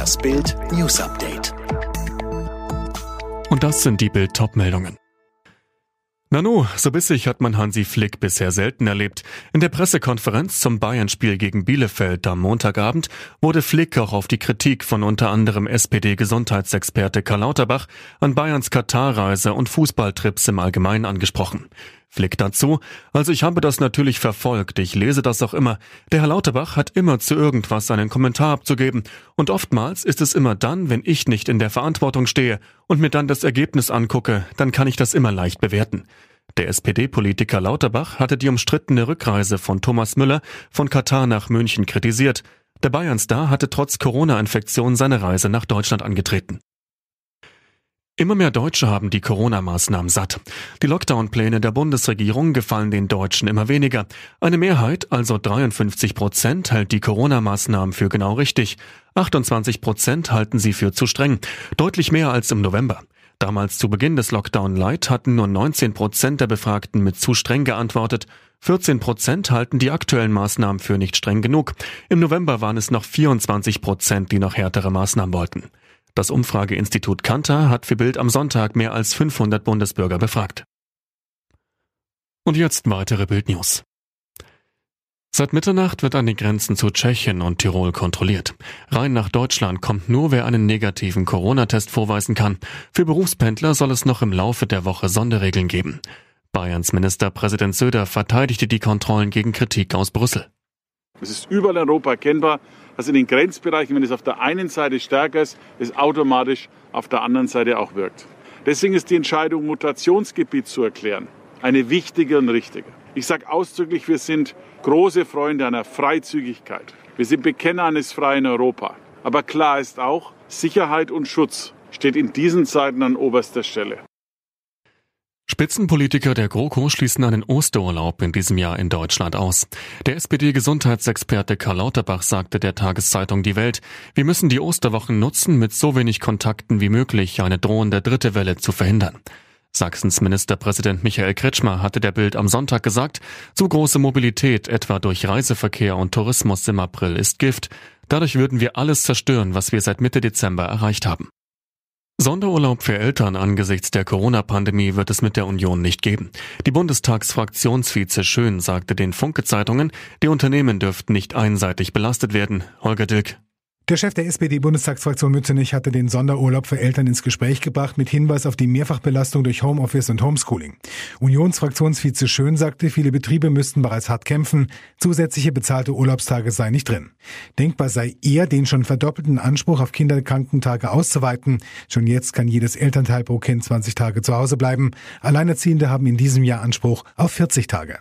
Das Bild News Update. Und das sind die Bild meldungen Nanu, so bissig hat man Hansi Flick bisher selten erlebt. In der Pressekonferenz zum Bayern-Spiel gegen Bielefeld am Montagabend wurde Flick auch auf die Kritik von unter anderem SPD-Gesundheitsexperte Karl Lauterbach an Bayerns Katarreise und Fußballtrips im Allgemeinen angesprochen. Flick dazu, also ich habe das natürlich verfolgt, ich lese das auch immer. Der Herr Lauterbach hat immer zu irgendwas einen Kommentar abzugeben und oftmals ist es immer dann, wenn ich nicht in der Verantwortung stehe und mir dann das Ergebnis angucke, dann kann ich das immer leicht bewerten. Der SPD-Politiker Lauterbach hatte die umstrittene Rückreise von Thomas Müller von Katar nach München kritisiert. Der Bayernstar hatte trotz Corona-Infektion seine Reise nach Deutschland angetreten. Immer mehr Deutsche haben die Corona-Maßnahmen satt. Die Lockdown-Pläne der Bundesregierung gefallen den Deutschen immer weniger. Eine Mehrheit, also 53 Prozent, hält die Corona-Maßnahmen für genau richtig. 28 Prozent halten sie für zu streng. Deutlich mehr als im November. Damals zu Beginn des Lockdown Light hatten nur 19 Prozent der Befragten mit zu streng geantwortet. 14 Prozent halten die aktuellen Maßnahmen für nicht streng genug. Im November waren es noch 24 Prozent, die noch härtere Maßnahmen wollten. Das Umfrageinstitut Kantar hat für Bild am Sonntag mehr als 500 Bundesbürger befragt. Und jetzt weitere Bildnews. Seit Mitternacht wird an den Grenzen zu Tschechien und Tirol kontrolliert. Rein nach Deutschland kommt nur, wer einen negativen Corona-Test vorweisen kann. Für Berufspendler soll es noch im Laufe der Woche Sonderregeln geben. Bayerns Ministerpräsident Söder verteidigte die Kontrollen gegen Kritik aus Brüssel. Es ist überall in Europa erkennbar, dass in den Grenzbereichen, wenn es auf der einen Seite stärker ist, es automatisch auf der anderen Seite auch wirkt. Deswegen ist die Entscheidung, Mutationsgebiet zu erklären, eine wichtige und richtige. Ich sage ausdrücklich, wir sind große Freunde einer Freizügigkeit. Wir sind Bekenner eines freien Europa. Aber klar ist auch, Sicherheit und Schutz steht in diesen Zeiten an oberster Stelle. Spitzenpolitiker der GroKo schließen einen Osterurlaub in diesem Jahr in Deutschland aus. Der SPD-Gesundheitsexperte Karl Lauterbach sagte der Tageszeitung Die Welt, wir müssen die Osterwochen nutzen, mit so wenig Kontakten wie möglich eine drohende dritte Welle zu verhindern. Sachsens Ministerpräsident Michael Kretschmer hatte der Bild am Sonntag gesagt, zu große Mobilität etwa durch Reiseverkehr und Tourismus im April ist Gift. Dadurch würden wir alles zerstören, was wir seit Mitte Dezember erreicht haben. Sonderurlaub für Eltern angesichts der Corona-Pandemie wird es mit der Union nicht geben. Die Bundestagsfraktionsvize Schön sagte den Funke-Zeitungen, die Unternehmen dürften nicht einseitig belastet werden. Holger Dilk. Der Chef der SPD-Bundestagsfraktion Mützenich hatte den Sonderurlaub für Eltern ins Gespräch gebracht mit Hinweis auf die Mehrfachbelastung durch Homeoffice und Homeschooling. Unionsfraktionsvize Schön sagte, viele Betriebe müssten bereits hart kämpfen, zusätzliche bezahlte Urlaubstage sei nicht drin. Denkbar sei eher, den schon verdoppelten Anspruch auf Kinderkrankentage auszuweiten. Schon jetzt kann jedes Elternteil pro Kind 20 Tage zu Hause bleiben. Alleinerziehende haben in diesem Jahr Anspruch auf 40 Tage.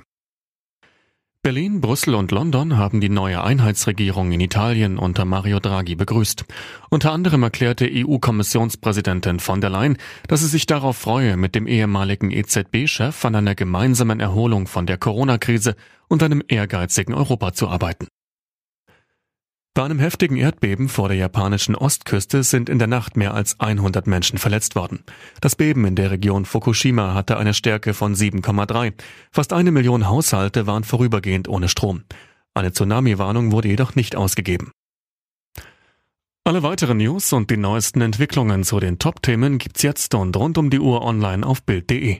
Berlin, Brüssel und London haben die neue Einheitsregierung in Italien unter Mario Draghi begrüßt. Unter anderem erklärte EU-Kommissionspräsidentin von der Leyen, dass sie sich darauf freue, mit dem ehemaligen EZB-Chef an einer gemeinsamen Erholung von der Corona-Krise und einem ehrgeizigen Europa zu arbeiten. Bei einem heftigen Erdbeben vor der japanischen Ostküste sind in der Nacht mehr als 100 Menschen verletzt worden. Das Beben in der Region Fukushima hatte eine Stärke von 7,3. Fast eine Million Haushalte waren vorübergehend ohne Strom. Eine Tsunami-Warnung wurde jedoch nicht ausgegeben. Alle weiteren News und die neuesten Entwicklungen zu den Top-Themen gibt's jetzt und rund um die Uhr online auf Bild.de.